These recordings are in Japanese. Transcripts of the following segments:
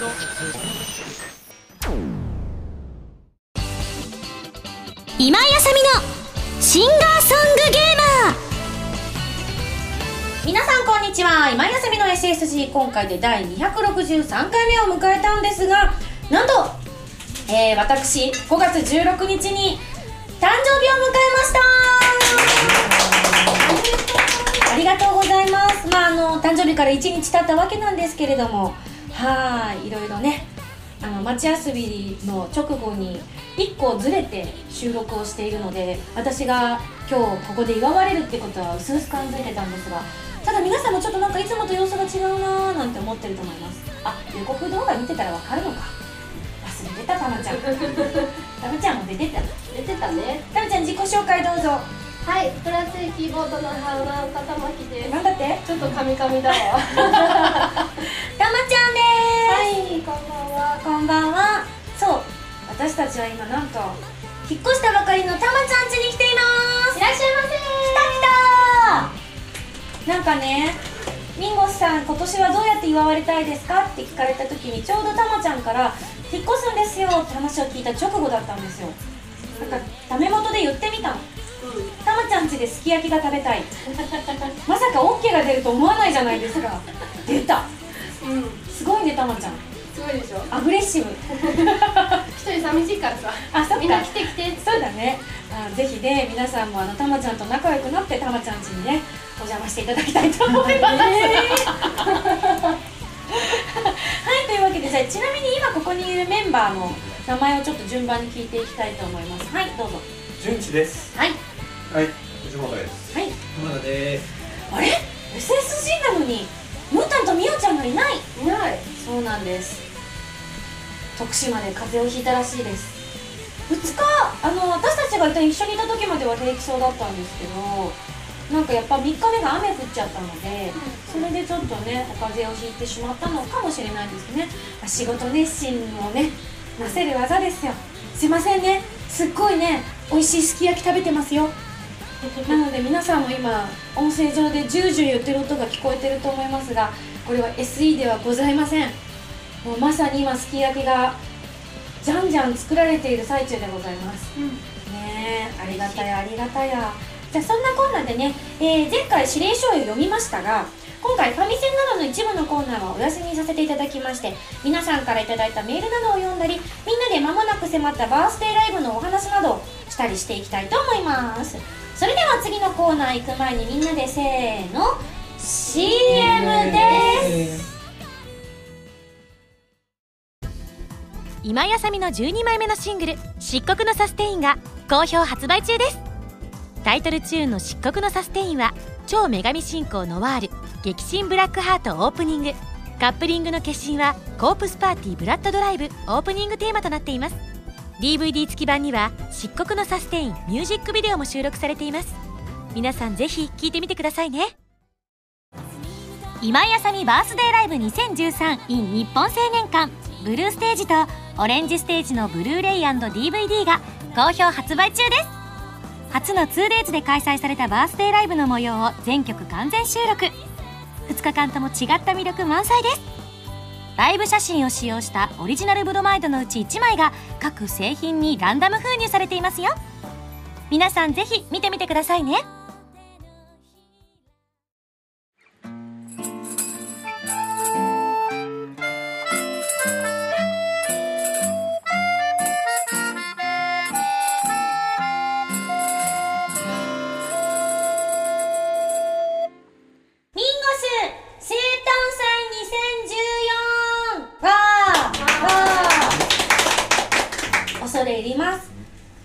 今井あさみのシンガーソングゲーマー。皆さんこんにちは。今井あさみの SSG 今回で第263回目を迎えたんですがなんと、えー、私5月16日に誕生日を迎えました。ありがとうございます。まああの誕生日から1日経ったわけなんですけれどもはいいろいろねあの街遊びの直後に1個ずれて収録をしているので私が今日ここで祝われるってことは薄々感づいてたんですがただ皆さんもちょっとなんかいつもと様子が違うなーなんて思ってると思います。あ予告動画見てたらわかるのか。忘れてたたまちゃん。たまちゃんも出てた。出てたね。たまちゃん自己紹介どうぞはいプラスキーボードの花岡玉木ですなんだって？ちょっとカミカミだわ。たまちゃんです。はいこんばんは。こんばんは。そう私たちは今なんと引っ越したばかりのたまちゃん家に来ています。いらっしゃいませ。来た来た。なんかねミンゴスさん今年はどうやって祝われたいですかって聞かれた時にちょうどたまちゃんから引っ越すんですよって話を聞いた直後だったんですよ。なんかダメ元で言ってみたのたまちゃん家ですき焼きが食べたい。まさか OK が出ると思わないじゃないですか。出た。うん、うん、すごいねたまちゃん。すごいでしょ？アグレッシブ。一人寂しいからさ。あそっか。みんな来て来てそうだね。あぜひね皆さんもあのたまちゃんと仲良くなってたまちゃん家にねお邪魔していただきたいと思います、はいというわけでじゃあちなみに今ここにいるメンバーの名前をちょっと順番に聞いていきたいと思います。はいどうぞ。純一です。はいはい。藤本です。はい。浜田です。あれ？SSG なのにムータンとミオちゃんがいない。いない。そうなんです。徳島で風邪をひいたらしいです。2日あの私たちが一緒にいた時までは平気そうだったんですけどなんかやっぱ3日目が雨降っちゃったのでそれでちょっとねお風邪をひいてしまったのかもしれないですね。あ仕事熱心をねなせる技ですよ。すいませんね。すっごいね美味しいすき焼き食べてますよなので皆さんも今音声上でジュージュー言ってる音が聞こえてると思いますがこれは SE ではございません。もうまさに今すき焼きがじゃんじゃん作られている最中でございます。うん。ねえありがたやありがたや。じゃあそんなこんなでね、えー前回指令書を読みましたが今回ファミセンなどの一部のコーナーはお休みにさせていただきまして皆さんからいただいたメールなどを読んだりみんなで間もなく迫ったバースデーライブのお話などをしたりしていきたいと思いますそれでは次のコーナー行く前にみんなでせーの。CM です。今井あさみの12枚目のシングル「漆黒のサステイン」が好評発売中です。タイトルチューンの「漆黒のサステイン」は超女神信仰ノワール激震ブラックハートオープニングカップリングの決心はコープスパーティーブラッドドライブオープニングテーマとなっています DVD 付き版には漆黒のサステインミュージックビデオも収録されています。皆さんぜひ聴いてみてくださいね。今井あさみバースデーライブ 2013in 日本青年館。ブルーステージとオレンジステージのブルーレイ &DVD が好評発売中です。初の 2days で開催されたバースデーライブの模様を全曲完全収録。2日間とも違った魅力満載です。ライブ写真を使用したオリジナルブロマイドのうち1枚が各製品にランダム封入されていますよ。皆さんぜひ見てみてくださいね。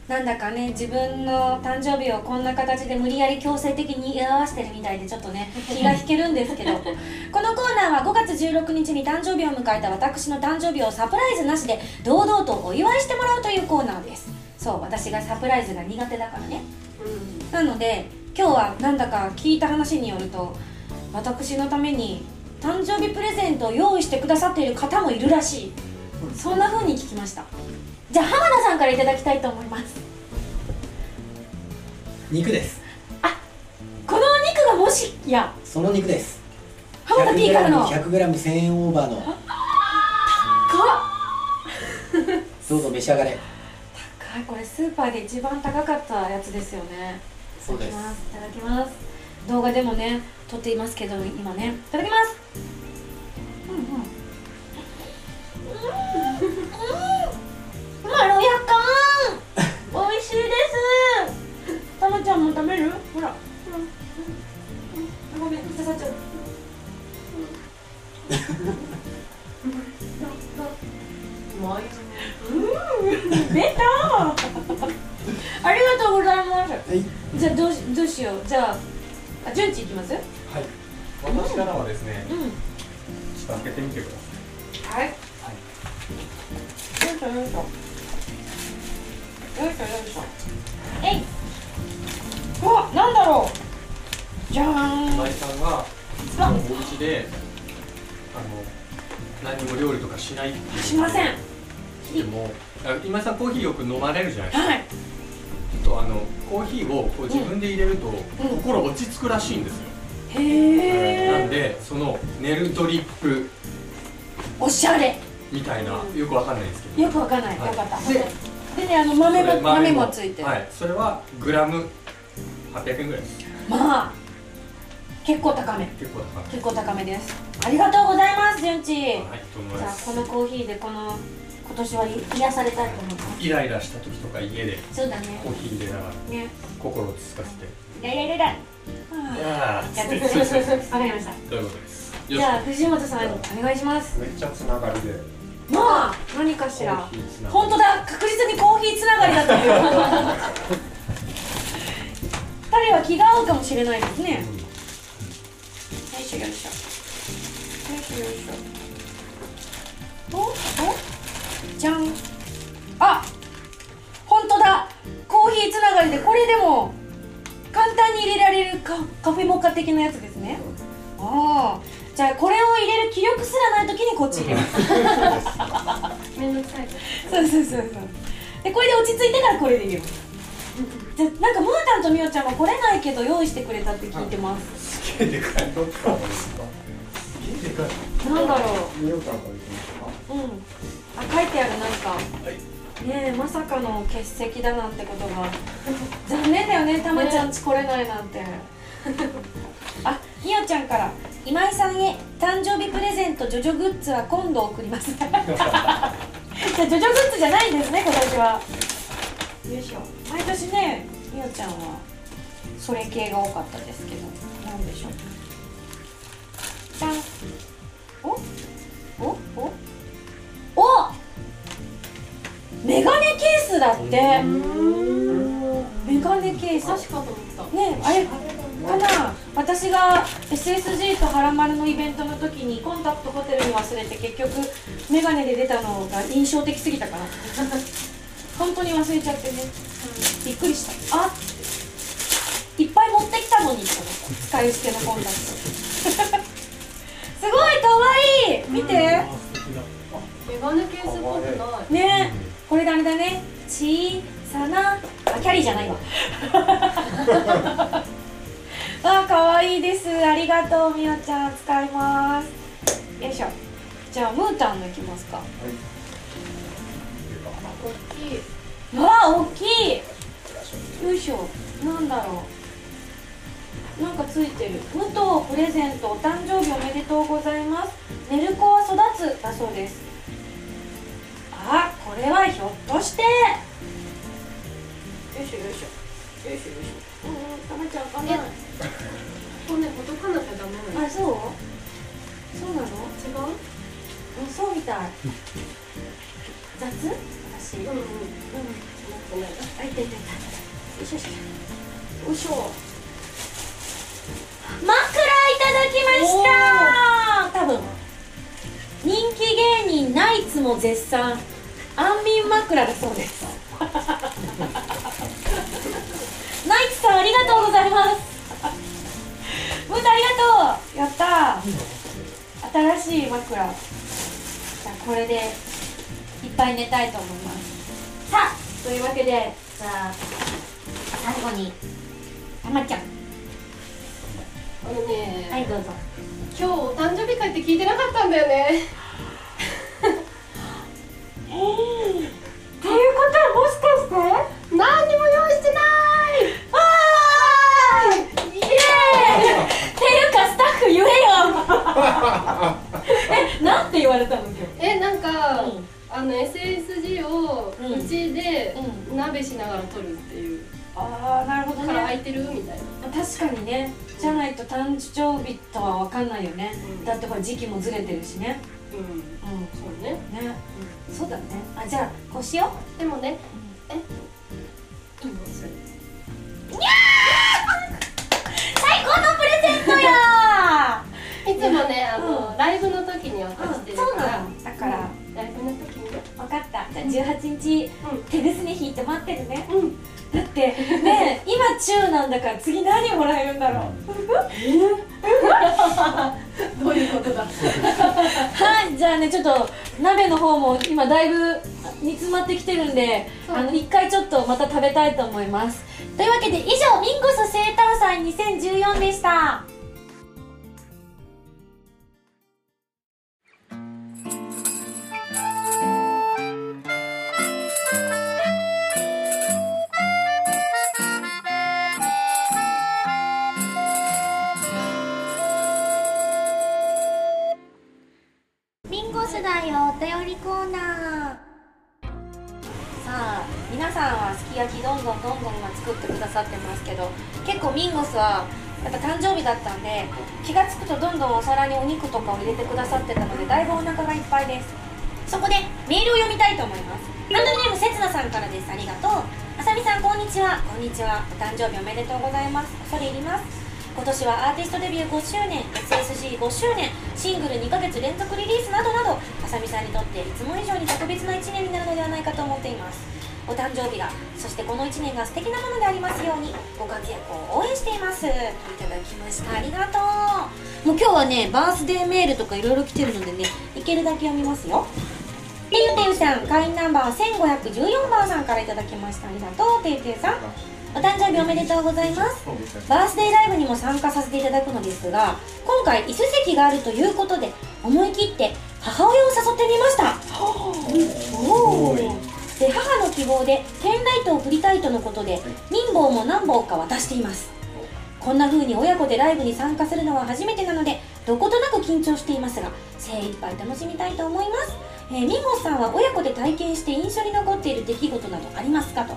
なんだかね自分の誕生日をこんな形で無理やり強制的に祝わせてるみたいでちょっとね 気が引けるんですけど。このコーナーは5月16日に誕生日を迎えた私の誕生日をサプライズなしで堂々とお祝いしてもらうというコーナーです。そう私がサプライズが苦手だからね。なので今日はなんだか聞いた話によると私のために誕生日プレゼントを用意してくださっている方もいるらしい。そんな風に聞きましたじゃあ浜田さんからいただきたいと思います。肉です。このお肉がもしや。その肉です。浜田 P からの。100g1000 円オーバーの。こどうぞ召し上がれ。高い。これスーパーで一番高かったやつですよね。そうです。いただきます。動画でもね撮っていますけど今ね。いただきます豆も豆もついてる。はいそれはグラム800円ぐらいですまあ。結構高め。結構高い結構高めです。ありがとうございます、順次。はいじゃあこのコーヒーでこの今年は癒されたいと思います。イライラした時とか家でそうだね。コーヒー入れながらね。心を落ち着かせてイライライライラ。いやーやっててわかりました。ということです？じゃあ藤本さんお願いします。めっちゃつながりでまあ何かしら。本当だ。確実にコーヒーつながりだという。彼は気が合うかもしれないですね。よいしょよいしょ。よいしょよいしょ。おお？じゃん。あ本当だ。コーヒーつながりでこれでも簡単に入れられるカカフェモカ的なやつですね。ああじゃあこれを入れる気力すらない時にこっち入れます めんどくさい。そうそうそうそう。でこれで落ち着いてからこれで入れますじゃなんかムータンとミオちゃんは来れないけど用意してくれたって聞いてます。すげえでかい。どっちかすかすげえでかいなんだろ見ようかなこれいきますか？ううん。あ書いてあるなんか。はい。ねえまさかの欠席だなんてことが。残念だよねたまちゃんち来れないなんてあみおちゃんから今井さんへ誕生日プレゼントジョジョグッズは今度送ります。じゃあジョジョグッズじゃないんですね今年は。よいしょ。毎年ねみおちゃんはそれ系が多かったですけどなんでしょう。じゃん。お？お？お？お？メガネケースだって。メガネケース。確かと思った。ねあれかな私が SSG とハラマルのイベントの時にコンタクトホテルに忘れて結局メガネで出たのが印象的すぎたから。本当に忘れちゃってね、びっくりした。あいっぱい持ってきたのに使い捨てのコンタクト。すごいかわい。い見て。メガネケースっぽくない。ね。これであれだね。小さな。あキャリーじゃないわ あ可愛いです。ありがとうみおちゃん。使います。よいしょ。じゃあムータンのいきますか。大きい。わあ大きい。よいしょ。なんだろう。なんかついてる。武藤プレゼントお誕生日おめでとうございます。寝る子は育つだそうです。あこれはひょっとして。よいしょよいしょ。よいしょよいしょ食べちゃうかなえ。骨ほどかなきゃダメなの。あそう？そうなの？違う？うんそうみたい。雑？私。うんうん。うん。うんごめんあいたいたいた。よいしょよいしょ。よいしょ。枕いただきました。多分。人気芸人ナイツも絶賛。安眠枕だそうですナイツさんありがとうございます。ムータありがとうやった。ー新しい枕。じゃあこれでいっぱい寝たいと思います。さあというわけでじゃあ最後にたまちゃん。あのね、はいどうぞ。今日お誕生日会って聞いてなかったんだよね。えなんて言われたの今日？えなんか、うん。あの SSG をうんうちでう鍋しながら撮るっていう、ああなるほどから空いねてるみたいな。確かにね。じゃないと誕生日とは分かんないよね、うん。だってこれ時期もずれてるしね。うん。うん。そうね、ね。そうだね。あじゃあこうしよでもねえ？いいのそれ最いつもねあの、うんライブの時に渡してるから、なの。だから。ライブの時に。ね分かった。じゃあ18日うん。手ぐすね引いて待ってるね。うん。だってね 今中なんだから次何もらえるんだろう。どういうことだ？はいじゃあねちょっと鍋の方も今だいぶ煮詰まってきてるんであの一回ちょっとまた食べたいと思います。というわけで以上ミンゴス生誕祭2014でした便りコーナーさあ皆さんはすき焼きどんどんどんどん今作ってくださってますけど結構ミンゴスはやっぱ誕生日だったんで気がつくとどんどんお皿にお肉とかを入れてくださってたのでだいぶお腹がいっぱいです。そこでメールを読みたいと思います。ハンドルネームせつなさんからです。ありがとう。あさみさんこんにちは。こんにちは。お誕生日おめでとうございます。恐れ入ります。今年はアーティストデビュー5周年 SSG5 周年シングル2ヶ月連続リリースなどなどあさみさんにとっていつも以上に特別な1年になるのではないかと思っています。お誕生日がそしてこの1年が素敵なものでありますようにご活躍を応援しています。といただきました。ありがとう。もう今日はねバースデーメールとかいろいろ来てるのでねいけるだけ読みますよ。てゆてゆさん会員ナンバー1514番さんからいただきました。ありがとうてゆてゆさん。お誕生日おめでとうございます。バースデーライブにも参加させていただくのですが今回椅子席があるということで思い切って母親を誘ってみました。おおで母の希望でペンライトを振りたいとのことで民棒も何本か渡しています。こんな風に親子でライブに参加するのは初めてなのでどことなく緊張していますが精一杯楽しみたいと思います、えー、ミさんは親子で体験して印象に残っている出来事などありますかと。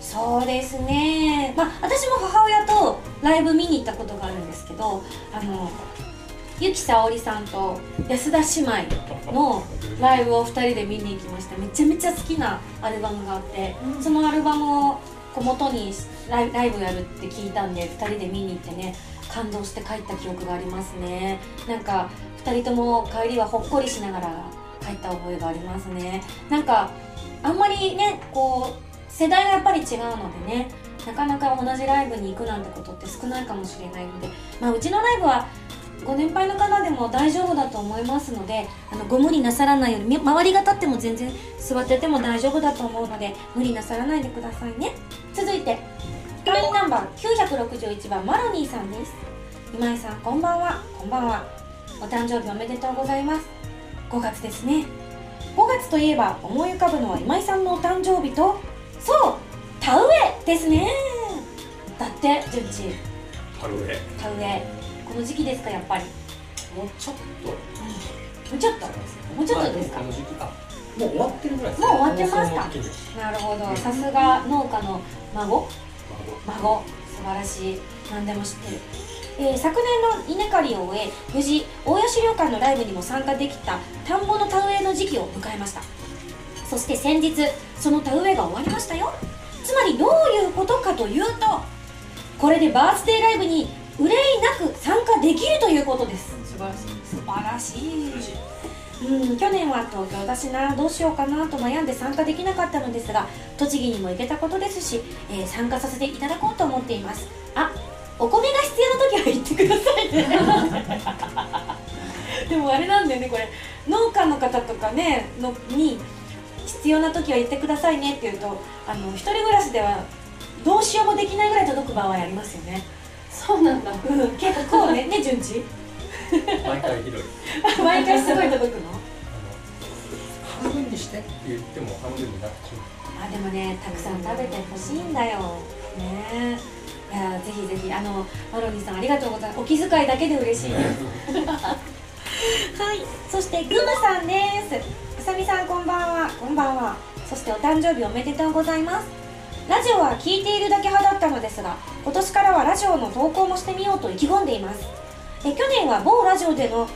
そうですね。まあ私も母親とライブ見に行ったことがあるんですけどあのゆきさおりさんと安田姉妹のライブを2人で見に行きました。めちゃめちゃ好きなアルバムがあって、そのアルバムをこう元にライライブやるって聞いたんで2人で見に行ってね感動して帰った記憶がありますね。なんか2人とも帰りはほっこりしながら帰った覚えがありますね。なんかあんまりねこう世代がやっぱり違うのでねなかなか同じライブに行くなんてことって少ないかもしれないので、まあ、うちのライブはご年配の方でも大丈夫だと思いますのであのご無理なさらないようにみ周りが立っても全然座ってても大丈夫だと思うので無理なさらないでくださいね。続いて会員ナンバー961番マロニーさんです。今井さんこんばんは。こんばんは。お誕生日おめでとうございます。5月ですね。5月といえば思い浮かぶのは今井さんのお誕生日とそう田植えですね。だって順次。田植え。田植えこの時期ですかやっぱり。もうちょっともうちょっともうちょっとですか？まあこの時期あもう終わってるぐらいですもう終わってますか？なるほど。さすが農家の孫。ま孫。素晴らしい何でも知ってる、えー昨年の稲刈りを終え無事大谷資料館のライブにも参加できた田んぼの田植えの時期を迎えましたそして先日その田植えが終わりましたよつまりどういうことかというとこれでバースデーライブに憂いなく参加できるということです。素晴らしい。素晴らしい。うん。去年は東京だしなどうしようかなと悩んで参加できなかったのですが栃木にも行けたことですし、えー参加させていただこうと思っています。あお米が必要な時は言ってくださいね。でもあれなんだよねこれ。農家の方とかねのに必要な時は言ってくださいねって言うとあの一人暮らしではどうしようもできないぐらい届く場合ありますよねそうなんだ。うん結構こうねね順次。毎回ひどい。毎回すごい届くの？半分にしてって言っても半分になっちゃあでもねたくさん食べてほしいんだよ。ね。えいやぜひぜひあのマロニーさんありがとうございます。お気遣いだけで嬉しい。で すはい。そしてグムさんです。うさみさんこんばんは。こんばんは。そしてお誕生日おめでとうございますラジオは聞いているだけ派だったのですが今年からはラジオの投稿もしてみようと意気込んでいます。え去年は某ラジオでのん？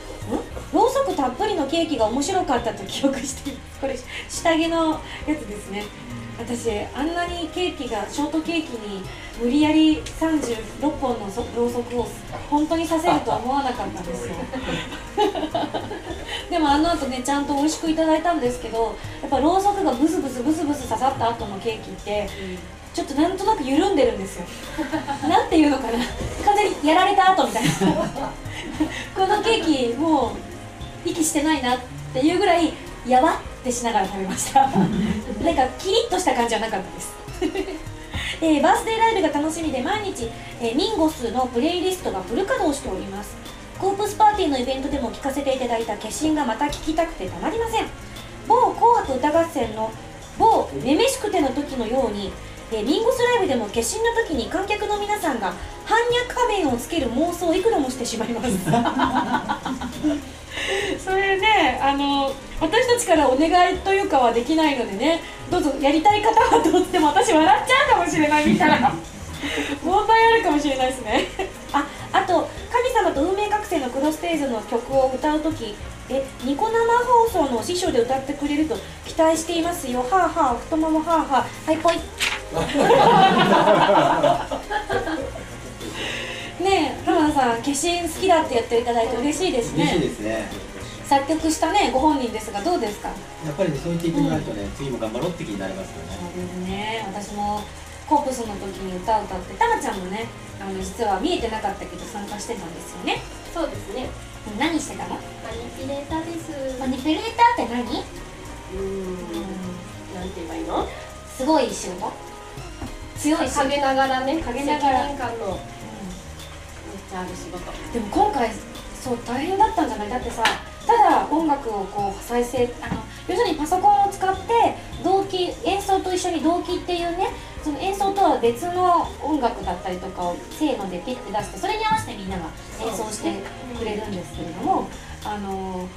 ろうそくたっぷりのケーキが面白かったと記憶していますこれ下着のやつですね。私あんなにケーキがショートケーキに無理やり36本のろうそくを本当にさせるとは思わなかったんですよ。でもあの後ねちゃんと美味しくいただいたんですけどやっぱろうそくがブスブスブスブス刺さった後のケーキってちょっとなんとなく緩んでるんですよ。なんていうのかな。完全にやられた後みたいな。このケーキもう息してないなっていうぐらいやわってしながら食べました。なんかキリッとした感じはなかったです。えーバースデーライブが楽しみで毎日、えーミンゴスのプレイリストがフル稼働しております。コープスパーティーのイベントでも聴かせていただいた化身がまた聴きたくてたまりません。某紅白歌合戦の某めめしくての時のように、えーミンゴスライブでも化身の時に観客の皆さんが反逆仮面をつける妄想をいくらもしてしまいます。それねあの私たちからお願いというかはできないのでねどうぞやりたい方はどうっても私笑っちゃうかもしれないみたいな。問題あるかもしれないですね。ああと神様と運命覚醒のクロステージの曲を歌う時えニコ生放送の師匠で歌ってくれると期待していますよ。はあはあ太ももはあはあはいぽい。ねえ浜田さん化身好きだって言っていただいて嬉しいです嬉しいねですね作曲したねご本人ですがどうですか？やっぱりねそう言っていてもらうとね、次も頑張ろうって気になりますよそうねですね。私もコープスの時に歌を歌ってタマちゃんもねあの実は見えてなかったけど参加してたんですよね。そうですね。何してたの？マニピュレーターです。マニピュレーターって何？うーん。なんて言えばいいの？すごい仕事強い仕事陰ながらね陰ながら。責任感のめっちゃある仕事。でも今回そう大変だったんじゃない？だってさただ音楽をこう再生あの要するにパソコンを使って同期演奏と一緒に同期っていうねその演奏とは別の音楽だったりとかをせーのでピッて出してそれに合わせてみんなが演奏してくれるんですけれども、あの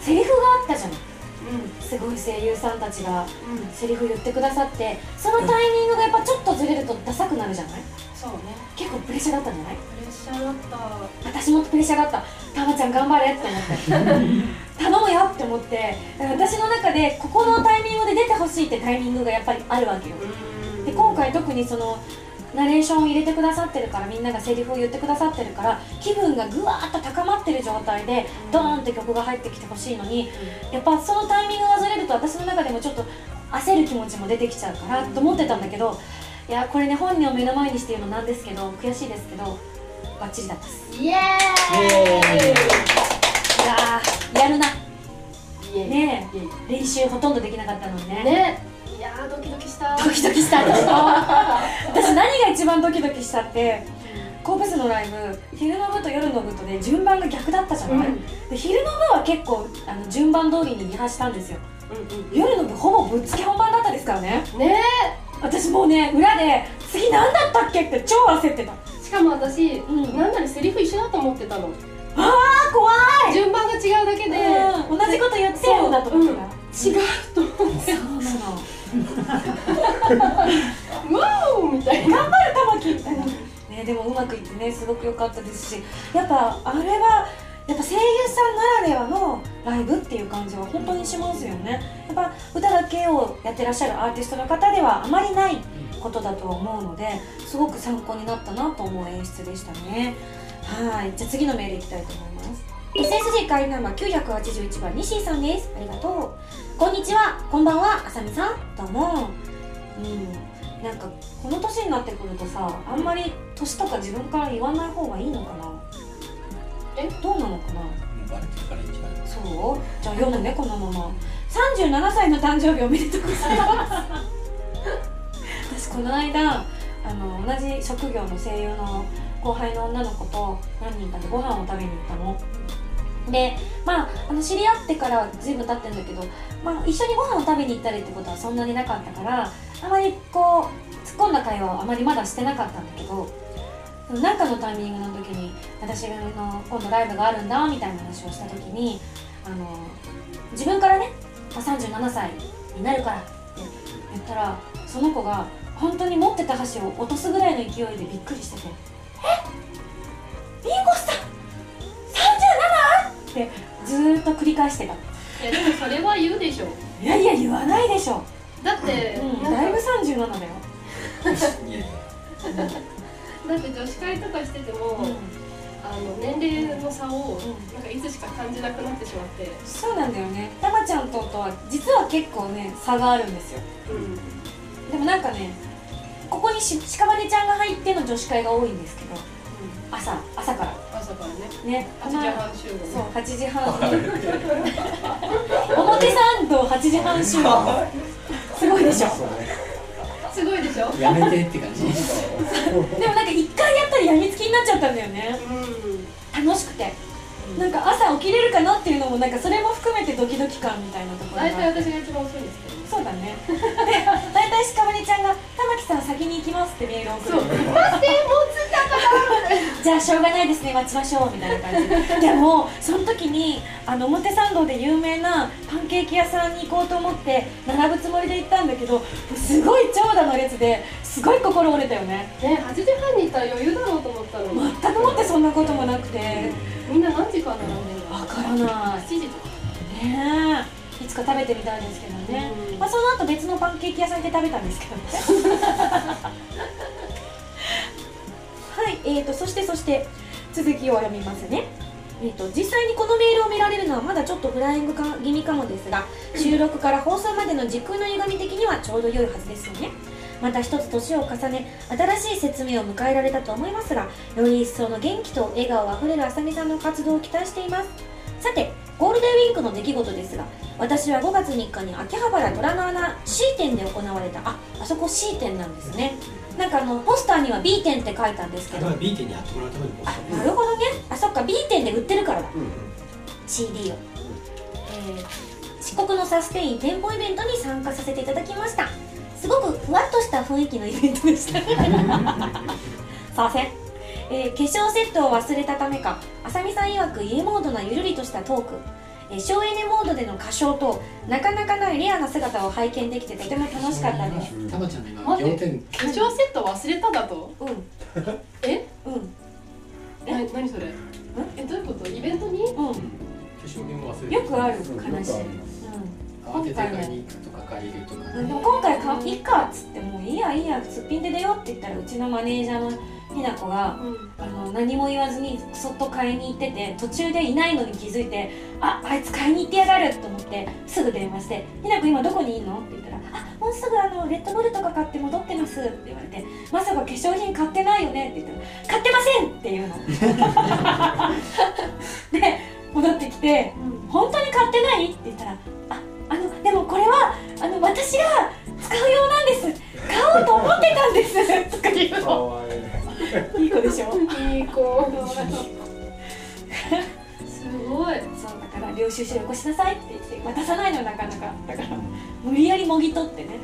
セリフがあったじゃないすごい声優さんたちがうんうんセリフ言ってくださってそのタイミングがやっぱちょっとずれるとダサくなるじゃない？そうね。結構プレッシャーだったんじゃない？プレッシャーだった。私もプレッシャーだったたまちゃん頑張れって思って。頼むよって思って。私の中でここのタイミングで出てほしいってタイミングがやっぱりあるわけよ。で今回特にそのナレーションを入れてくださってるからみんながセリフを言ってくださってるから気分がぐわーっと高まってる状態でドーンって曲が入ってきてほしいのにやっぱそのタイミングがずれると私の中でもちょっと焦る気持ちも出てきちゃうからと思ってたんだけどいやこれね本人を目の前にして言うのなんですけど悔しいですけどバッチリだったっす。イエーイ。いやーやるな。ね練習ほとんどできなかったのにね。ねいやードキドキした。ドキドキした。私 私何が一番ドキドキしたって神戸市のライブ昼の部と夜の部とで順番が逆だったじゃない、うん。で昼の部は結構あの順番通りにリハしたんですよ。うん夜の部ほぼぶっつけ本番だったですからね。うんね私もうね裏で次何だったっけ？って超焦ってた。えしかも私、うんなんならセリフ一緒だと思ってたの。あー怖い。順番が違うだけで、うん同じこと言ってるんだと思ってた、違うと思ってそうなの。ワオみたいな。頑張る玉木みたいな、ね、でもうまくいってねすごく良かったですしやっぱあれはやっぱ声優さんならではのライブっていう感じは本当にしますよね。やっぱ歌だけをやってらっしゃるアーティストの方ではあまりないことだと思うのですごく参考になったなと思う演出でしたね。はい。じゃあ次のメールいきたいと思います。SSG 会員ナンバー981番西井さんです。ありがとう。こんにちは。こんばんは。あさみさん。どうも。うん。なんかこの年になってくるとさあんまり年とか自分から言わない方がいいのかなえどうなのかな？バレてるからいいんじゃないそう？じゃあ読むねこのまま。37歳の誕生日おめでとうございます。私この間あの同じ職業の声優の後輩の女の子と何人かでご飯を食べに行ったの。でまああの知り合ってから随分経ってんだけど、まあ、一緒にご飯を食べに行ったりってことはそんなになかったからあまりこう突っ込んだ会話はあまりまだしてなかったんだけど何かのタイミングの時に私の今度ライブがあるんだみたいな話をした時にあの自分からねまあ37歳になるからって言ったらその子が本当に持ってた箸を落とすぐらいの勢いでびっくりしてて「え？リンゴさん 37?」ってずーっと繰り返してた。いやでもそれは言うでしょ。いやいや言わないでしょ、だって、うん、だいぶ37だよ、いやいやだって女子会とかしてても、あの年齢の差をなんかいつしか感じなくなってしまって、そうなんだよね。たまちゃんととは実は結構ね差があるんですよ。うん。でもなんかねここにし屍ちゃんが入っての女子会が多いんですけど朝朝から。朝からね。ね。8時半集合。そう8時半。表参道8時半集合。すごいでしょすごいでしょ？やめてって感じ。でもなんか一回やったらやみつきになっちゃったんだよね。うん楽しくて。なんか朝起きれるかなっていうのもなんかそれも含めてドキドキ感みたいなところが。大体私が一番遅いんですけどね。そうだね。で大体しかばりちゃんが「玉木さん先に行きます」ってメールを送る。そう。待ってもう着いたかじゃあしょうがないですね待ちましょうみたいな感じ。ででもその時にあの表参道で有名なパンケーキ屋さんに行こうと思って並ぶつもりで行ったんだけどすごい長蛇の列ですごい心折れたよね。らね8時半に行ったら余裕だろうと思ったのに。全くもってそんなこともなくて。みんな何時間並んでんだわからない。7時とか。ねえ。いつか食べてみたいですけどね、うん。まあ、その後別のパンケーキ屋さんで食べたんですけどね はいえーとそしてそして続きを読みますね。えー、と実際にこのメールを見られるのはまだちょっとフライングか気味かもですが収録から放送までの時空の歪み的にはちょうど良いはずですよね。また一つ年を重ね新しい説明を迎えられたと思いますがより一層の元気と笑顔あふれるあさみさんの活動を期待しています。さてゴールデンウィークの出来事ですが私は5月3日に秋葉原ドラマ穴 C 店で行われた。ああそこ C 店なんですねなんかあのポスターには B 店って書いたんですけど。だから B 店にやってもらうためにポスター。なるほどね。あそっか B 店で売ってるから。だ CD を、えー四国のサステイン店舗イベントに参加させていただきました。すごくふわっとした雰囲気のイベントでした。させん、えー化粧セットを忘れたためかあさみさん曰く家モードなゆるりとしたトーク。えー省エネモードでの歌唱となかなかないレアな姿を拝見できてとても楽しかったです。たまちゃんの今待って。仰天化粧セット忘れただと。うん。え？うん。えな何それ？えどういうこと？イベントに？う化粧品も忘れよくあるそう話よくある。うん。慌てて買いに行くとか借りるとか。でも今回かいいかっつってもういいやいいやすっぴんで出ようって言ったらうちのマネージャーのひな子がうんあの何も言わずにそっと買いに行ってて途中でいないのに気づいてああいつ買いに行ってやがると思ってすぐ電話して「ひな子今どこにいんの?」って言ったら「あもうすぐあのレッドブルとか買って戻ってます」って言われて「まさか化粧品買ってないよね?」って言ったら「買ってません!」って言うの で戻ってきて「本当に買ってない?」って言ったら「ああのでもこれはあの私が使うようなんです買おうと思ってたんです」とか言うかのわいい子でしょ。いい子。すごい。そうだから領収書よこしなさいって言って渡さないのなかなか。だから無理やりもぎ取ってね。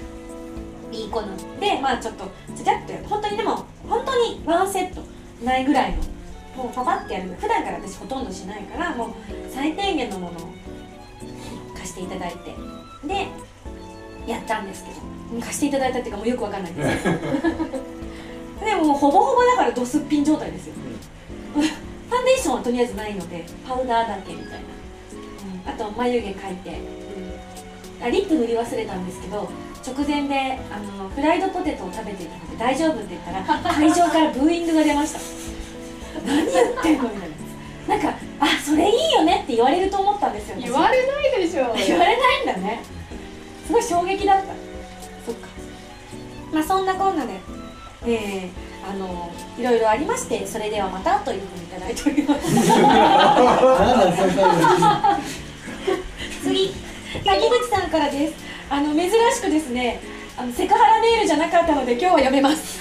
いい子なんでまあちょっとちゃっとやる。本当にでも本当にワンセットないぐらいのもうパパってやる。の普段から私ほとんどしないからもう最低限のものを貸していただいて。でやったんですけど。貸していただいたっていうかもうよくわかんないんですけど でもほぼほぼだからドすっぴん状態ですよ。ファンデーションはとりあえずないのでパウダーだけみたいな、うん、あと眉毛描いて、あリップ塗り忘れたんですけど直前であのフライドポテトを食べていたので大丈夫って言ったら会場からブーイングが出ました。何言ってんのみたいな。なんかあそれいいよねって言われると思ったんですよ。言われないでしょ。言われないんだね。すごい衝撃だった。そっか。まあそんなこんなでえー、あのいろいろありましてそれではまたというふうにいただいております。次滝口さんからです。あの珍しくですねあのセクハラメールじゃなかったので今日は読めます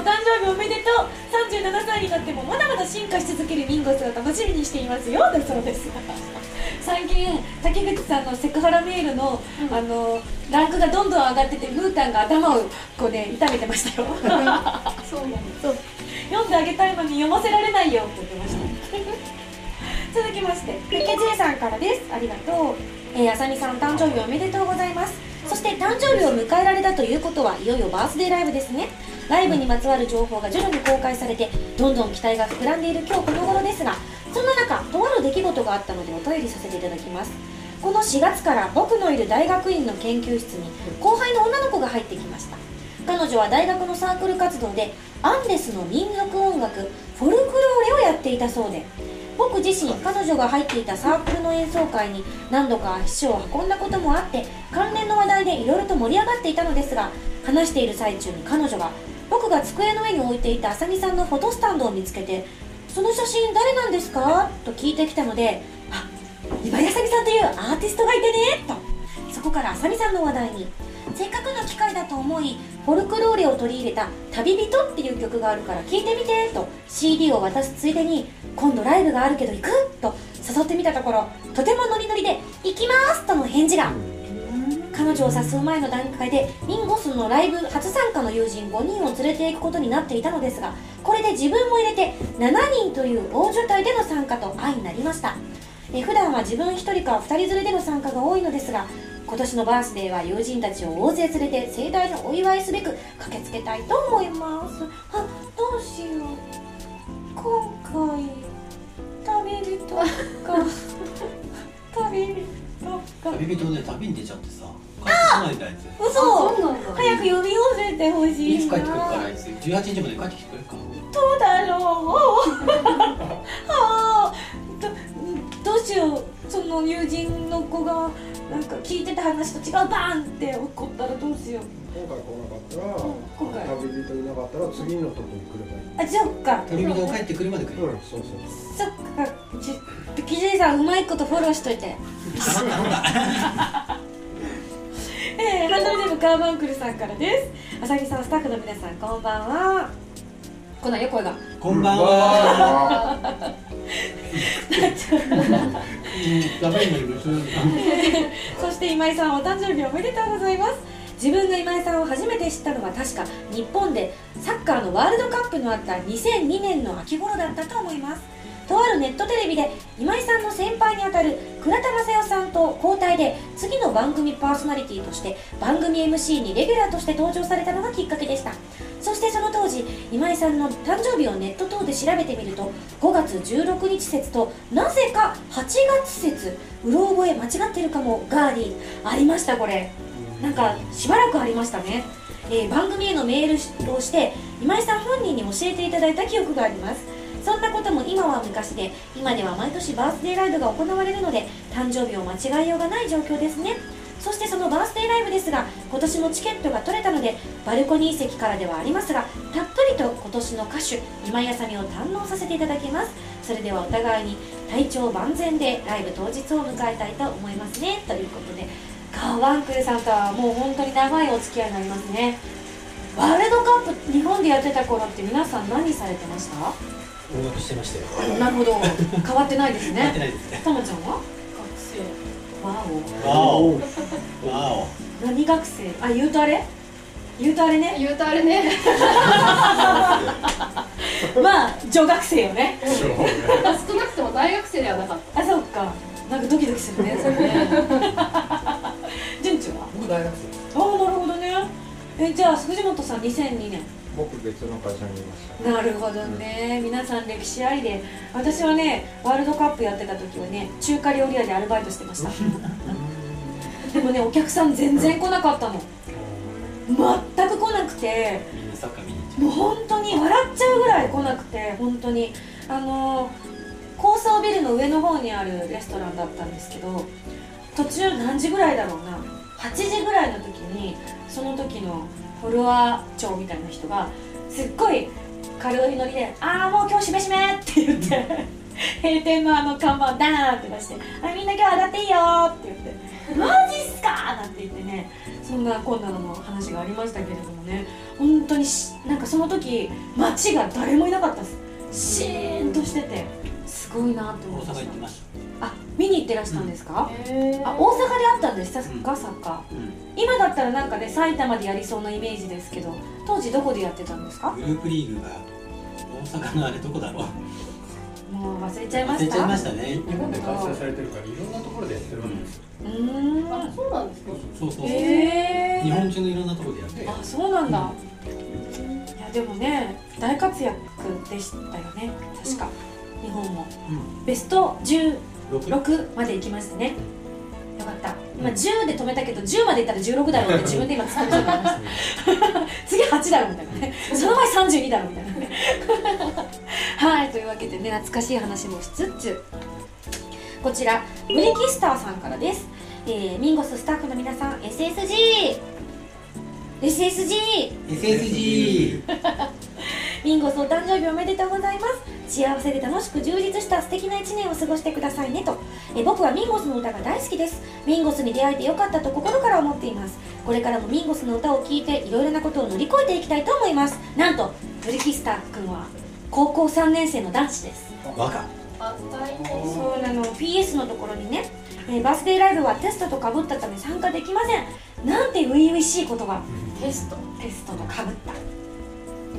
誕生日おめでとう。37歳になってもまだまだ進化し続けるミンゴスを楽しみにしていますよ。だそうです。最近竹口さんのセクハラメールの,、あのランクがどんどん上がっててムータンが頭をこうね痛めてましたよ。そう。なんだそう読んであげたいのに読ませられないよって言ってました。続きましてペケ J さんからです。ありがとう。えー、あさみさん誕生日おめでとうございます。そして誕生日を迎えられたということはいよいよバースデーライブですねライブにまつわる情報が徐々に公開されてどんどん期待が膨らんでいる今日この頃ですがそんな中とある出来事があったのでお便りさせていただきます。この4月から僕のいる大学院の研究室に後輩の女の子が入ってきました。彼女は大学のサークル活動でアンデスの民族音楽フォルクローレをやっていたそうで。僕自身彼女が入っていたサークルの演奏会に何度か足を運んだこともあって関連の話題でいろいろと盛り上がっていたのですが話している最中に彼女が僕が机の上に置いていたあさみさんのフォトスタンドを見つけて「その写真誰なんですか?」と聞いてきたので「あ今井あさみさんというアーティストがいてね」とそこからあさみさんの話題にせっかくの機会だと思いフォルクローレを取り入れた「旅人」っていう曲があるから聴いてみてと CD を渡すついでに今度ライブがあるけど行く？と誘ってみたところとてもノリノリで「行きます!」との返事が彼女を誘う前の段階でミンゴスのライブ初参加の友人5人を連れていくことになっていたのですがこれで自分も入れて7人という大所帯での参加と相なりました。え普段は自分1人か2人連れでの参加が多いのですが今年のバースデーは友人たちを大勢連れて盛大なお祝いすべく駆けつけたいと思います。あどうしよう。今回 旅人か。旅人か。旅人で旅に出ちゃってさあいつ嘘そうなんだ。早く読み寄せてほしいいつ帰ってくるかあいつ。18日まで帰ってきてくれるかどうだろう。ああどどうしよう。その友人の子がなんか聞いてた話と違う。バーンって怒ったらどうしよう。今回来なかったら、今回旅人いなかったら次のとこに来ればいい。あそっか。旅人が帰ってくるまでくれるうん、そうそう。そっか。ちキジェイさんうまいことフォローしといて えー、ハンドルネームカーバンクルさんからです。あさぎさんスタッフの皆さんこんばんは。こんなんよ声がこんばんは。そして今井さんお誕生日おめでとうございます。自分が今井さんを初めて知ったのは確か日本でサッカーのワールドカップのあった2002年の秋頃だったと思いますとあるネットテレビで今井さんの先輩にあたる倉田正代さんと交代で次の番組パーソナリティとして番組 MC にレギュラーとして登場されたのがきっかけでした。そしてその当時今井さんの誕生日をネット等で調べてみると5月16日説となぜか8月説うろ覚え間違ってるかもガーディありましたこれ。なんかしばらくありましたね、えー番組へのメールをして今井さん本人に教えていただいた記憶がありますそんなことも今は昔で今では毎年バースデーライブが行われるので誕生日を間違えようがない状況ですね。そしてそのバースデーライブですが今年もチケットが取れたのでバルコニー席からではありますがたっぷりと今年の歌手今井あさみを堪能させていただきます。それではお互いに体調万全でライブ当日を迎えたいと思いますね。ということでカーワンクルさんとはもう本当に長いお付き合いになりますね。ワールドカップ日本でやってた頃って皆さん何されてました？音楽してましたよ。なるほど。変わってないですやってねないですね。たまちゃんは？学生。わわお。お。わお。何学生？あ言うとあれ？言うとあれね。言うとあれね。まあ女学生よね。少なくとも大学生ではなかっあそっか。なんかドキドキするねそれね。順調は？僕大学生。ああなるほどね。えじゃあ藤本さん2002年僕別の会社にいました。なるほどね、皆さん歴史ありで。私はねワールドカップやってた時はね中華料理屋でアルバイトしてました。でもねお客さん全然来なかったの全く来なくて。もう本当に笑っちゃうぐらい来なくて本当に。あのー高層ビルの上の方にあるレストランだったんですけど途中何時ぐらいだろうな。8時ぐらいの時にその時のフォロワー長みたいな人がすっごい軽いノリで「ああもう今日しめしめ」って言って 閉店のあの看板ダーンって出して「あみんな今日上がっていいよ」って言ってマジっすか？なんて言ってねそんなこんなのも話がありましたけれどもね本当になんかその時街が誰もいなかったです。シーンとしててすごいなって思いました。あ見に行ってらしたんですか、へあ大阪であったんです。か、うん。サッカーうん。今だったらなんかね埼玉でやりそうなイメージですけど当時どこでやってたんですか？グループリーグが大阪のあれどこだろうもう忘れちゃいました忘れちゃいました？ね日本で開催されてるからいろんなところでやってるんですよ。うーん。あそうなんですか？そうそうそう、へ日本中のいろんなところでやってる。あそうなんだ、いやでもね大活躍でしたよね。確か、日本も。うん。ベスト16 6まで行きましたね。よかった。今10で止めたけど10までいったら16だろうって自分で今突っ込んじゃいました。次8だろみたいなね。その前32だろみたいなね。はいというわけでね懐かしい話もしつつ。こちらブリキスターさんからです、えーミンゴススタッフの皆さん SSG SSG SSG ミンゴスお誕生日おめでとうございます。幸せで楽しく充実した素敵な一年を過ごしてくださいねと。え僕はミンゴスの歌が大好きです。ミンゴスに出会えてよかったと心から思っています。これからもミンゴスの歌を聴いていろいろなことを乗り越えていきたいと思います。なんとブリキスター君は高校3年生の男子です。若そうなの。PS のところにね、えーバースデーライブはテストとかぶったため参加できません。なんて初々しい言葉テストテストとかぶった。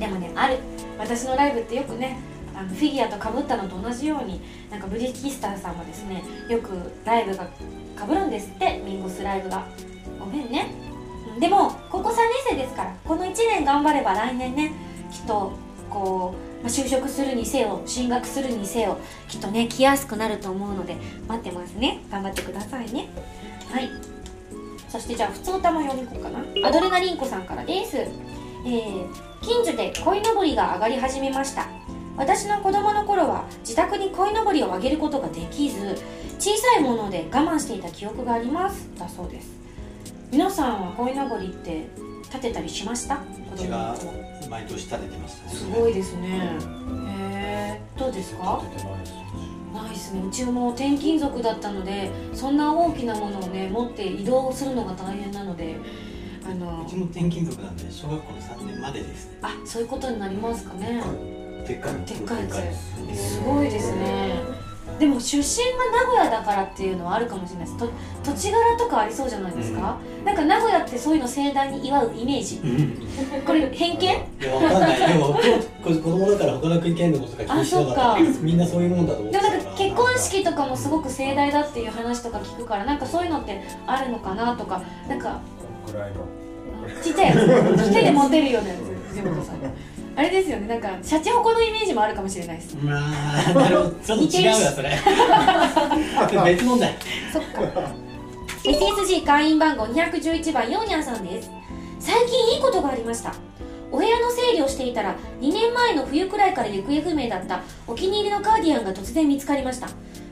でもねある。私のライブってよくねあのフィギュアとかぶったのと同じようになんかブリキスターさんもですねよくライブがかぶるんですってミンゴスライブが。ごめんね。でも高校3年生ですからこの1年頑張れば来年ねきっとこう、ま、就職するにせよ進学するにせよきっとね来やすくなると思うので待ってますね。頑張ってくださいね。はい。そしてじゃあ普通歌も読みこうかな。アドレナリンコさんからです。えー近所で鯉のぼりが上がり始めました。私の子供の頃は自宅に鯉のぼりを上げることができず小さいもので我慢していた記憶があります。だそうです。皆さんは鯉のぼりって立てたりしました？子供の頃。毎年立ててましたね。すごいですね。へえどうですか？ないですね。うちも転勤族だったのでそんな大きなものをね持って移動するのが大変なのであのうちも転勤族なんで小学校の3年までですね。あそういうことになりますかね。でっかい。でっかいやつです。すごいですね。でも出身が名古屋だからっていうのはあるかもしれないです。と土地柄とかありそうじゃないですか、なんか名古屋ってそういうの盛大に祝うイメージ。うん。これ偏見？いやわかんない。でもこ子供だから他の国県のこととか気にしなかった。みんなそういうもんだと思ってでもなんか結婚式とかもすごく盛大だっていう話とか聞くからなんかそういうのってあるのかなとかなんかこのくらいの。ちっちゃいやつ手で持てるようなやつ藤本さ。んあれですよねなんかシャチホコのイメージもあるかもしれないです。まあなるほど。ちょっと違うよそれ。別問題。そっか。SSG 会員番号211番ヨーニャンさんです。最近いいことがありましたお部屋の整理をしていたら2年前の冬くらいから行方不明だったお気に入りのカーディアンが突然見つかりました。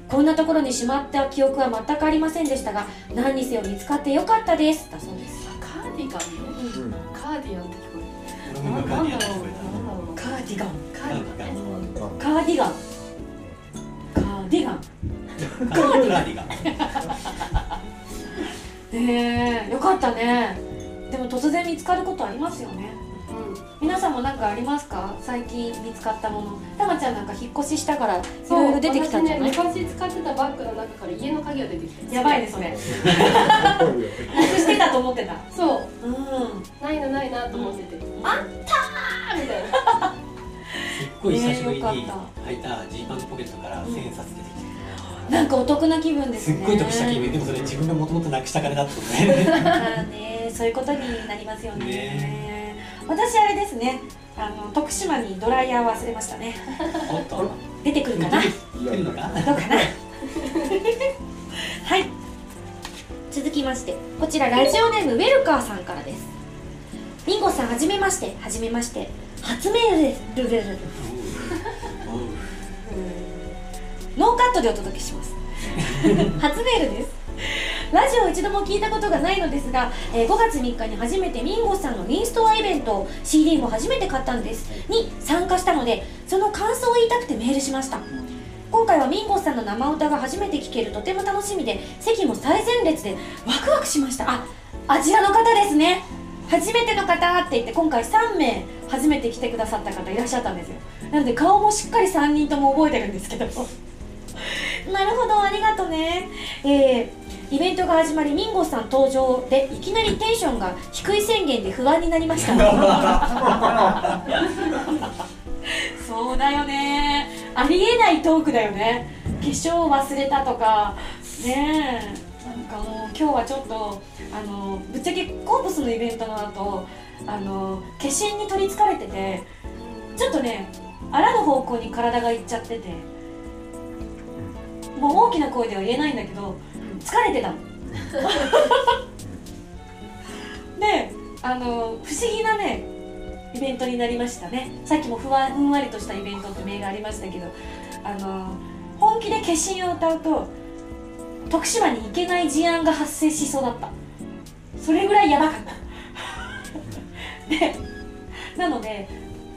こんなところにしまった記憶は全くありませんでしたが何にせよ見つかってよかったですだそうです。カーディガンねうん。カーディアンって聞こえる。ななんだろう。カーディアン聞こえカーディガン。カーディガン。ねカーディガン。カーディガン。たカーディガン。ねえ。よかったね。でも突然見つかることありますよね。うん皆さんも何かありますか？最近見つかったもの。たまちゃんなんか引っ越ししたからいそうろいろ出てきたんじゃない、私ね昔使ってたバッグの中から家の鍵が出てきたやばいねそれ。なくしてたと思ってた。そう。うん。ないなないなと思ってて、あったーみたいな。すっごい久しぶりに履いたジーパンのポケットから千円札出てきて。なんかお得な気分ですすねっごい得した気分。でもそれ自分がもともとなくした金だったことね。あ あねそういうことになりますよね。ね私あれですね。あの徳島にドライヤー忘れましたね。出てくるかな？来るのか？どうかな？はい。続きましてこちらラジオネームウェルカーさんからです。ミンゴさんはじめまして。はじめまして。初メールです。ルルルノーカットでお届けします。初メールですラジオを一度も聞いたことがないのですが、えー5月3日に初めてミンゴさんのインストアイベント CD も初めて買ったんです。に参加したのでその感想を言いたくてメールしました。今回はミンゴスさんの生歌が初めて聴けるとても楽しみで席も最前列でワクワクしました。ああちらの方ですね。初めての方って言って今回3名初めて来てくださった方いらっしゃったんですよ。なので顔もしっかり3人とも覚えてるんですけど なるほどありがとね。えー、イベントが始まりミンゴさん登場でいきなりテンションが低い宣言で不安になりました。そうだよね。ありえないトークだよね。化粧を忘れたとか。ねえ。なんかもう今日はちょっとあのぶっちゃけコープスのイベントの後あの化身に取りつかれててちょっとねあらぬ方向に体がいっちゃってて。もう大きな声では言えないんだけど疲れてたの。であの不思議なねイベントになりましたね。さっきもふわふんわりとしたイベントってメールありましたけどあの本気で化身を歌うと徳島に行けない事案が発生しそうだった。それぐらいやばかった。でなので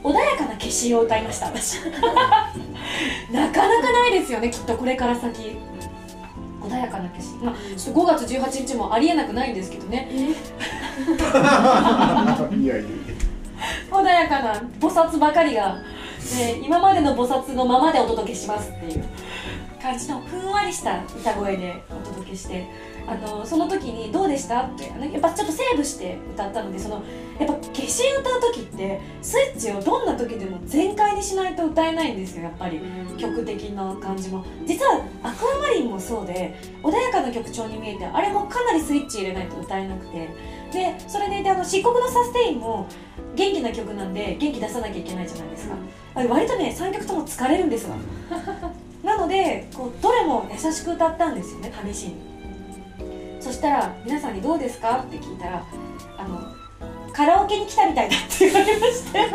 穏やかな化身を歌いました私。なかなかないですよねきっとこれから先。穏やかな化身まあちょっと5月18日もありえなくないんですけどね。穏やかな菩薩ばかりが、ね、今までの菩薩のままでお届けしますっていう感じのふんわりした歌声でお届けしてあのその時に「どうでした?」ってやっぱちょっとセーブして歌ったのでそのやっぱ化身歌う時ってスイッチをどんな時でも全開にしないと歌えないんですよやっぱり。曲的な感じも。実はアクアマリンもそうで穏やかな曲調に見えてあれもかなりスイッチ入れないと歌えなくて。でそれでであの漆黒のサステインも元気な曲なんで元気出さなきゃいけないじゃないですか、あれ割とね3曲とも疲れるんですわ。なのでこうどれも優しく歌ったんですよね試しに。そしたら皆さんに「どうですか?」って聞いたらあのカラオケに来たみたいだって言われまして。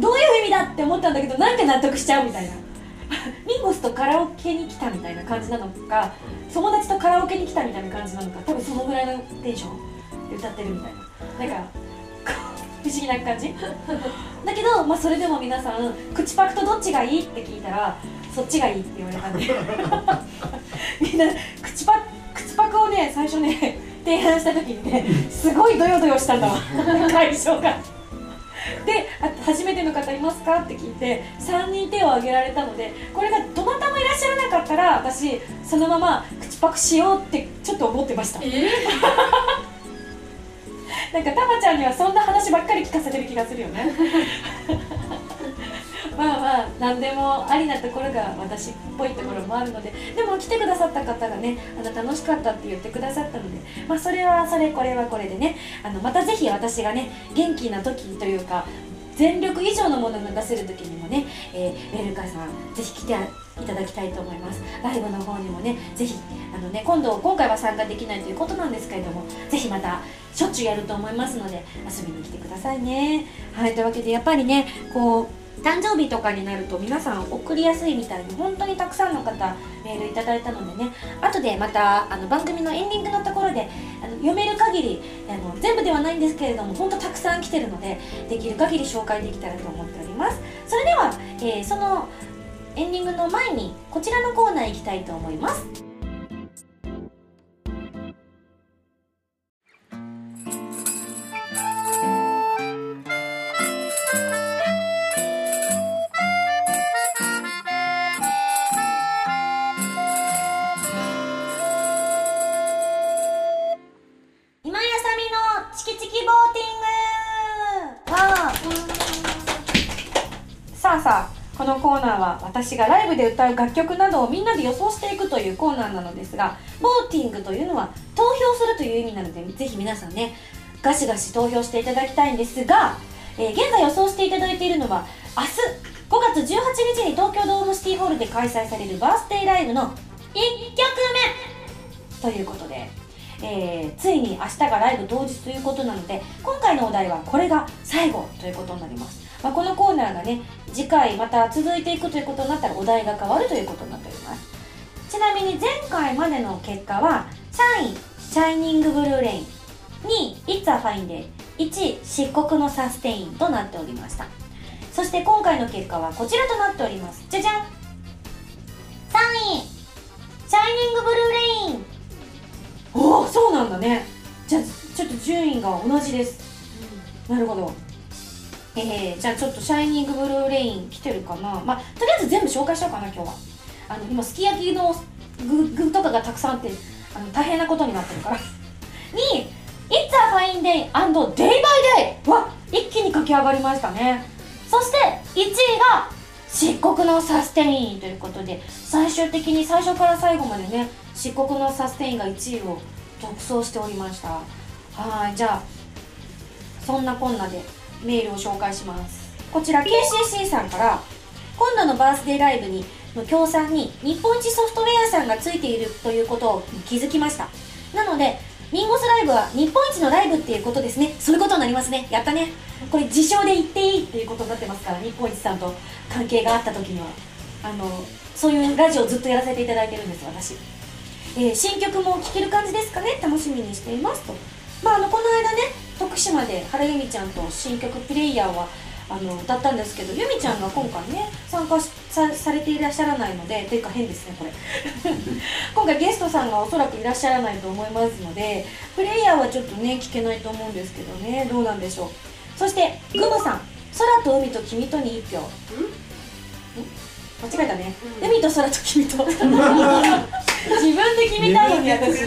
どういう意味だって思ったんだけどなんか納得しちゃうみたいな。ミンゴスとカラオケに来たみたいな感じなのか友達とカラオケに来たみたいな感じなのか多分そのぐらいのテンションで歌ってるみたいな。なんか不思議な感じ。だけど、まあ、それでも皆さん口パクとどっちがいいって聞いたらそっちがいいって言われたんで。みんな口パ口パクをね最初ね 提案した時にねすごいドヨドヨしたんだわ会場が。であ初めての方いますかって聞いて3人手を挙げられたのでこれがどなたもいらっしゃらなかったら私そのまま口パクしようってちょっと思ってました。えー、なんかたまちゃんにはそんな話ばっかり聞かせてる気がするよねまあまあ何でもありなところが私っぽいところもあるのででも来てくださった方がねあの楽しかったって言ってくださったのでまあそれはそれこれはこれでねあのまたぜひ私がね元気な時というか全力以上のものが出せる時にもね、えー、ベルカさんぜひ来ていただきたいと思います。ライブの方にもねぜひあのね今度今回は参加できないということなんですけれどもぜひまたしょっちゅうやると思いますので遊びに来てくださいね。はいというわけでやっぱりねこう誕生日とかになると皆さん送りやすいみたいに本当にたくさんの方メールいただいたのでね。後でまたあの番組のエンディングのところであの読める限りあの全部ではないんですけれども本当たくさん来てるのでできる限り紹介できたらと思っております。それでは、えーそのエンディングの前にこちらのコーナー行きたいと思います。私がライブで歌う楽曲などをみんなで予想していくというコーナーなのですがボーティングというのは投票するという意味なのでぜひ皆さんねガシガシ投票していただきたいんですが、えー現在予想していただいているのは明日5月18日に東京ドームシティホールで開催されるバースデーライブの1曲目ということで、えーついに明日がライブ当日ということなので今回のお題はこれが最後ということになります、まあ、このコーナーがね次回また続いていくということになったらお題が変わるということになっております。ちなみに前回までの結果は3位「シャイニングブルーレイ。ン」2位「It's a Fine Day」1位「漆黒のサステイン」となっておりました。そして今回の結果はこちらとなっております。じゃじゃん。3位シャイニングブルーレイ。ンおおそうなんだね。じゃあちょっと順位が同じです、なるほどえー、じゃあちょっとシャイニングブルーレイン来てるかな。まあとりあえず全部紹介しようかな今日は。あの今すき焼きの具具とかがたくさんあってあの大変なことになってるから。2位 It's a fine day and day by day! は一気に駆け上がりましたね。そして1位が漆黒のサステインということで最終的に最初から最後までね漆黒のサステインが1位を独走しておりました。はいじゃあそんなこんなで。メールを紹介します。こちら KCC さんから今度のバースデーライブにの協賛に日本一ソフトウェアさんがついているということを気づきました。なのでミンゴスライブは日本一のライブっていうことですね。そういうことになりますね。やったね。これ自称で言っていいっていうことになってますから日本一さんと関係があった時には。あのそういうラジオをずっとやらせていただいてるんです私、えー新曲も聴ける感じですかね。楽しみにしていますと。まああのこの間ね徳島で原由美ちゃんと新曲「プレイヤーはあの歌ったんですけど由美ちゃんが今回ね参加しさされていらっしゃらないのでというか変ですねこれ。今回ゲストさんがおそらくいらっしゃらないと思いますのでプレイヤーはちょっとね聞けないと思うんですけどねどうなんでしょう。そしてグムさん「空と海と君とに一票」ん？間違えたね、海と空と君と。自分で決めたのに私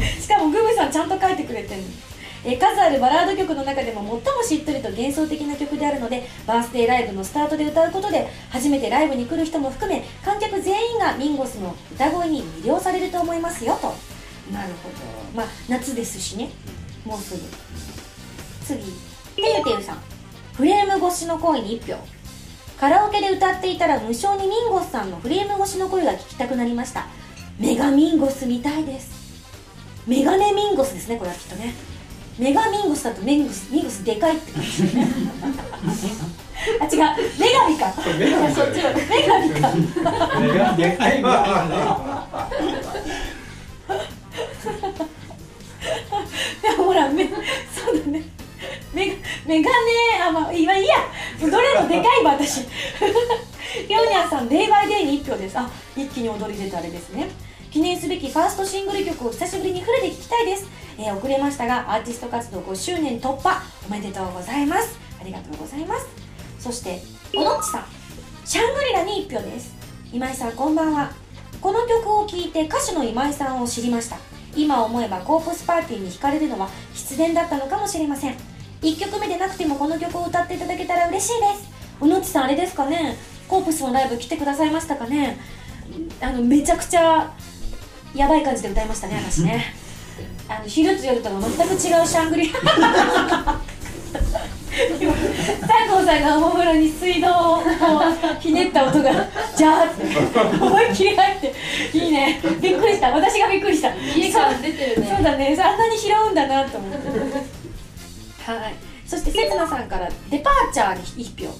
しかもグムさんちゃんと書いてくれてるえー数あるバラード曲の中でも最もしっとりと幻想的な曲であるのでバースデーライブのスタートで歌うことで初めてライブに来る人も含め観客全員がミンゴスの歌声に魅了されると思いますよと。なるほど。まあ夏ですしね。もうすぐ。次。てゆてゆさん。フレーム越しの声に1票。カラオケで歌っていたら無償にミンゴスさんのフレーム越しの声が聞きたくなりました。メガミンゴスみたいですメガネミンゴスですねこれはきっとね。メガミンゴスだとメンゴスミンゴスでかいって感じですね。あ違う。メガミか。そっちはメガミか。これがでかいんだでもほらめそうだね。メガメガネあまあいいわいいや。どれもでかいわ私。ヨニャンさんデイバイデイに1票です。あ一気に踊り出たあれですね記念すべきファーストシングル曲を久しぶりにフルで聴きたいです、えー遅れましたがアーティスト活動5周年突破おめでとうございます。ありがとうございます。そしておのっちさん。シャングリラに1票です。今井さんこんばんは。この曲を聴いて歌手の今井さんを知りました。今思えばコープスパーティーに惹かれるのは必然だったのかもしれません。1曲目でなくてもこの曲を歌っていただけたら嬉しいです。おのっちさんあれですかね。コープスのライブ来てくださいましたかね。あのめちゃくちゃやばい感じで歌いましたね 私ね。あの昼と夜とは全く違うシャングリラ。今西郷さんがおもむろに水道をひねった音がジャーって思いっきり入っていいね。びっくりした。私がびっくりした。家から出てるね。そうだね。あんなに拾うんだなと思って。はい。そしてせつなさんからデパーチャーに1票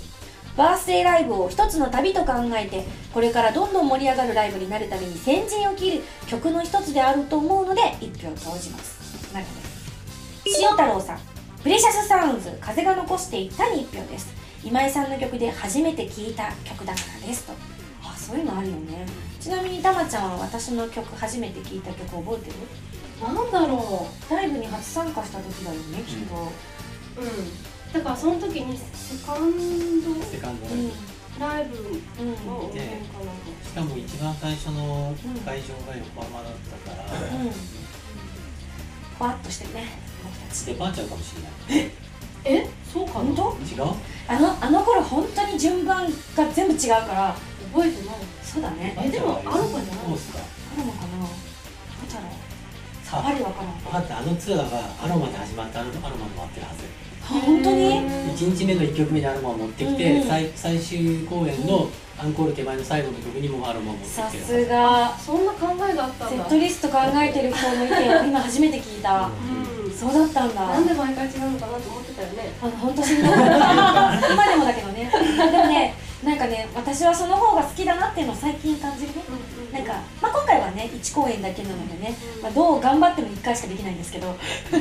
バースデーライブを一つの旅と考えてこれからどんどん盛り上がるライブになるために先陣を切る曲の一つであると思うので1票投じます。なるほど。塩太郎さん。プレシャスサウンズ風が残していったに1票です。今井さんの曲で初めて聴いた曲だからですと。あそういうのあるよね。ちなみにたまちゃんは私の曲初めて聴いた曲覚えてる？なんだろライブに初参加した時だよねきっと、ううんだからその時にセカンセカンドうんドライブうんしかも一番最初の会場が横浜だったから、うん。ふわっとしてるね。僕たちデパーチャーかもしれない。え？そうかな？本当？違う？あのあの頃本当に順番が全部違うから。覚えてない。そうだね。えでもアロマじゃない？アロマかな？どうだろうさっりわからん。分かった。あのツアーがアロマで始まってアロマで回ってるはず。あ本当に？1日目の1曲目でアロマを持ってきて、うんうん。最最終公演のアンコール手前の最後の曲にもアロマを持ってさきて。るすが。そんな考えがあったんだ。セットリスト考えてる人の意見を今初めて聞いた。うん。そうだったんだ。なんで毎回違うのかなと思ってたよね。あの本当知りたい今でもだけどね。でもねなんかね私はその方が好きだなっていうのを最近感じるね。なんか、まあ、今回はね1公演だけなのでね、まあ、どう頑張っても1回しかできないんですけど。で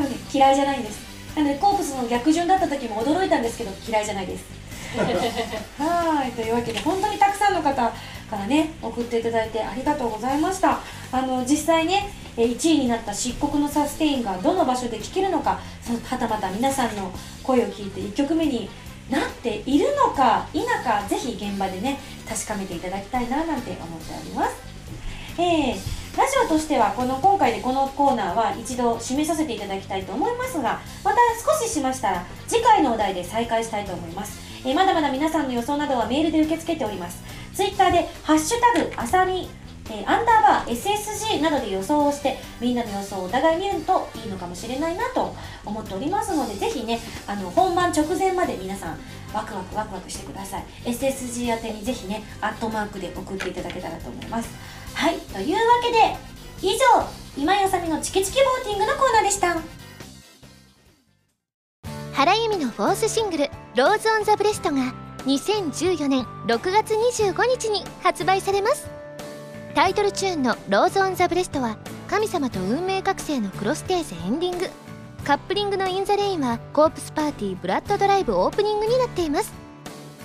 もね嫌いじゃないんですなのでコープスの逆順だった時も驚いたんですけど嫌いじゃないです。はいというわけで本当にたくさんの方からね送っていただいてありがとうございました。あの実際ねえー1位になった漆黒のサステインがどの場所で聴けるのかそのはたまた皆さんの声を聞いて1曲目になっているのか否かぜひ現場でね確かめていただきたいななんて思っております。えーラジオとしてはこの今回でこのコーナーは一度締めさせていただきたいと思いますがまた少ししましたら次回のお題で再開したいと思います、えーまだまだ皆さんの予想などはメールで受け付けております。ツイッターで「ハッシュタグあさみ」えーアンダーバー SSG などで予想をしてみんなの予想をお互い見るといいのかもしれないなと思っておりますのでぜひねあの本番直前まで皆さんワクワクワクワクしてください。SSG 宛てにぜひねアットマークで送っていただけたらと思います。はいというわけで以上今井麻美のチキチキボーティングのコーナーでした。原由美のフォースシングル「ローズ・オン・ザ・ブレスト」が2014年6月25日に発売されます。タイトルチューンの「 Rose on the breast」は神様と運命覚醒のクロステーゼエンディング。カップリングの「 In the Rain」はコープスパーティーブラッドドライブオープニングになっています。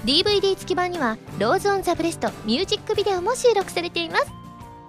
DVD 付き版には「 Rose on the breast」ミュージックビデオも収録されています。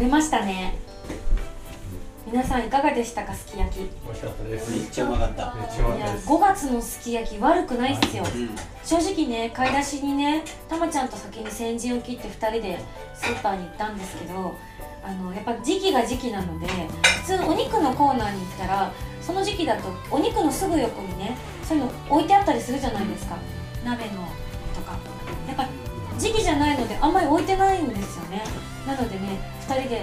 べましたね。皆さんいかがでしたかすき焼き？い美味しかったです。めっちゃうまかった。めっちゃうまかったやです。5月のすき焼き悪くないっすよ。うん。正直ね買い出しにねたまちゃんと先に先陣を切って2人でスーパーに行ったんですけどあのやっぱ時期が時期なので普通お肉のコーナーに行ったらその時期だとお肉のすぐ横にねそういうの置いてあったりするじゃないですか。鍋のとか。やっぱ時期じゃないのであんまり置いてないんですよねなのでね2人で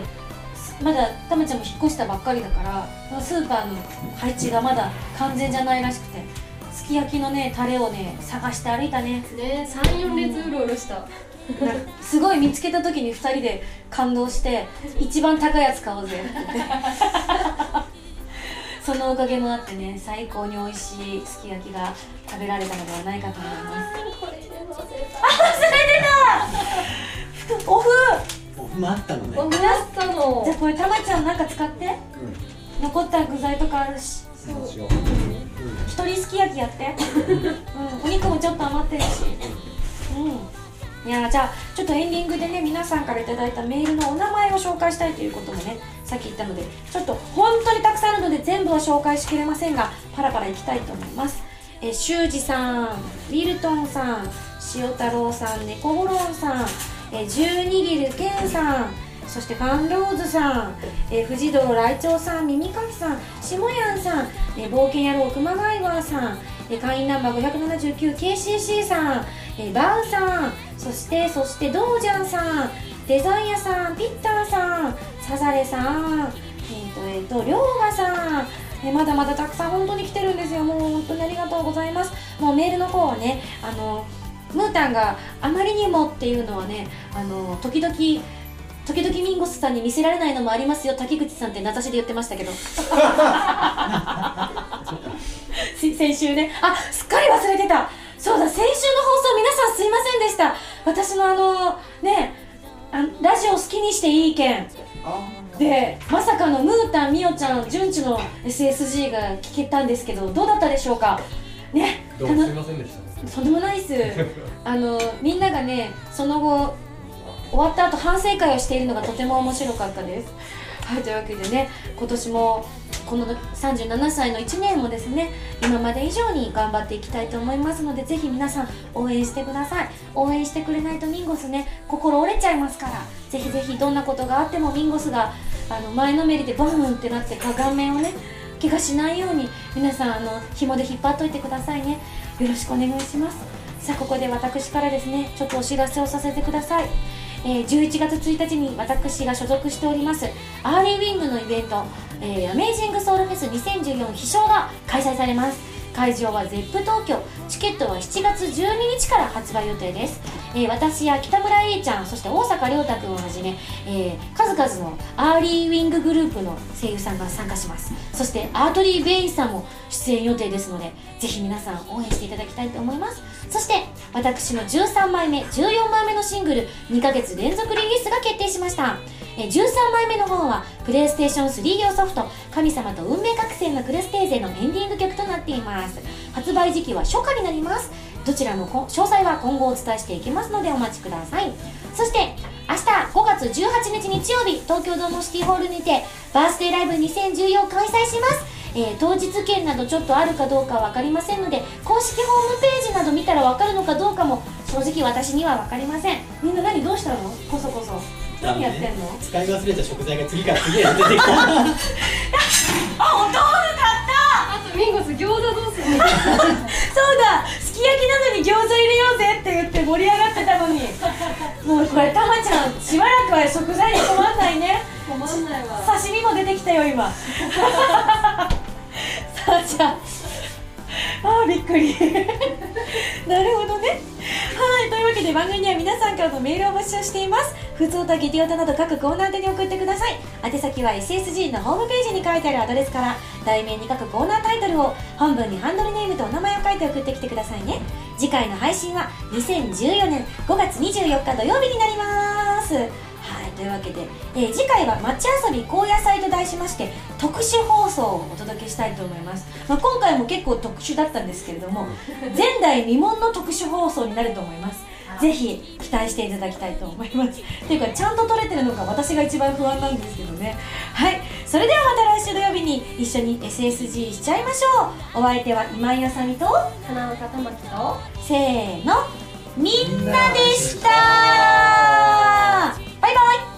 すまだたまちゃんも引っ越したばっかりだからスーパーの配置がまだ完全じゃないらしくてすき焼きのねタレをね探して歩いたね。ね34列うろうろした。すごい見つけた時に2人で感動して一番高いやつ買おうぜって。言ってそのおかげもあってね最高に美味しいすき焼きが食べられたのではないかと思います。これで混ぜオフオフもあったのね。た僕やったの。じゃあこれたまちゃんなんか使って。残った具材とかあるし。う。ん。しよう一人すき焼きやって、うん、お肉もちょっと余ってるし。うん。いやーじゃあちょっとエンディングでね皆さんからいただいたメールのお名前を紹介したいということもねさっき言ったのでちょっと本当にたくさんあるので全部は紹介しきれませんがパラパラいきたいと思います。えー修二さんウィルトンさん塩太郎さん猫ゴロンさんえー十二ギルケンさんそしてファンローズさん、えー、藤堂来長さん耳かきさん下やんさん、えー冒険野郎熊谷川さん、えー会員ナンバー 579KCC さん、えーバウさんそしてそしてドージャンさんデザイアさんピッターさんサザレさんえっ、とえっ、と龍馬さんえまだまだたくさん本当に来てるんですよ。もう本当にありがとうございます。もうメールの方はねあのムータンがあまりにもっていうのはねあの時々時々ミンゴスさんに見せられないのもありますよ。滝口さんって名指しで言ってましたけど。し 先週ね。あすっかり忘れてた。そうだ先週の放送皆さんすいませんでした。私のあのねあラジオ好きにしていい意見でまさかのムータンみおちゃん順次の SSG が聞けたんですけどどうだったでしょうか？ね。どうもすいませんでしたとんでもないっす。あのみんながねその後終わった後反省会をしているのがとても面白かったです。はいというわけでね今年もこの37歳の1年もですね今まで以上に頑張っていきたいと思いますのでぜひ皆さん応援してください。応援してくれないとミンゴスね心折れちゃいますからぜひぜひどんなことがあってもミンゴスがあの前のめりでボーンってなって顔面をね怪我しないように皆さんあの紐で引っ張っといてくださいね。よろしくお願いします。さあここで私からですねちょっとお知らせをさせてください。えー11月1日に私が所属しておりますアーリーウィングのイベント、えーアメイジングソウルフェス2014秘書が開催されます。会場は Zepp 東京。チケットは7月12日から発売予定です、えー私や北村 A ちゃんそして逢坂良太君をはじめ、えー数々のアーリーウィンググループの声優さんが参加します。そしてアートリー・ベインさんも出演予定ですのでぜひ皆さん応援していただきたいと思います。そして私の13枚目14枚目のシングル2ヶ月連続リリースが決定しました。え13枚目の方はプレイステーション3用ソフト「神様と運命覚醒のクロステーゼ」のエンディング曲となっています。発売時期は初夏になります。どちらのこ詳細は今後お伝えしていきますのでお待ちください。そして明日5月18日日曜日東京ドームシティホールにてバースデーライブ2014開催します。えー当日券などちょっとあるかどうか分かりませんので公式ホームページなど見たら分かるのかどうかも正直私には分かりません。みんな何どうしたの？こそこそ。何やってんの？使い忘れた食材が次から次へと出てきた。あお豆腐買った！あとミンゴス餃子どうするの？そうだ。すき焼きなのに餃子入れようぜって言って盛り上がってたのに。もうこれたまちゃんしばらくは食材に困んないね。困んないわ。刺身も出てきたよ今。さあじゃああーびっくり。なるほどね。はいというわけで番組では皆さんからのメールを募集しています。普通とゲテオタなど各コーナー宛に送ってください。宛先は SSG のホームページに書いてあるアドレスから題名に書くコーナータイトルを本文にハンドルネームとお名前を書いて送ってきてくださいね。次回の配信は2014年5月24日土曜日になります。というわけで、えー次回は街遊び高野菜と題しまして特殊放送をお届けしたいと思います、まあ、今回も結構特殊だったんですけれども 前代未聞の特殊放送になると思います。ぜひ期待していただきたいと思います。っていうかちゃんと撮れてるのか私が一番不安なんですけどね。はい。それではまた来週土曜日に一緒に SSG しちゃいましょう。お相手は今井あさみと花岡玉木とせーのみんなでした。バイバイ。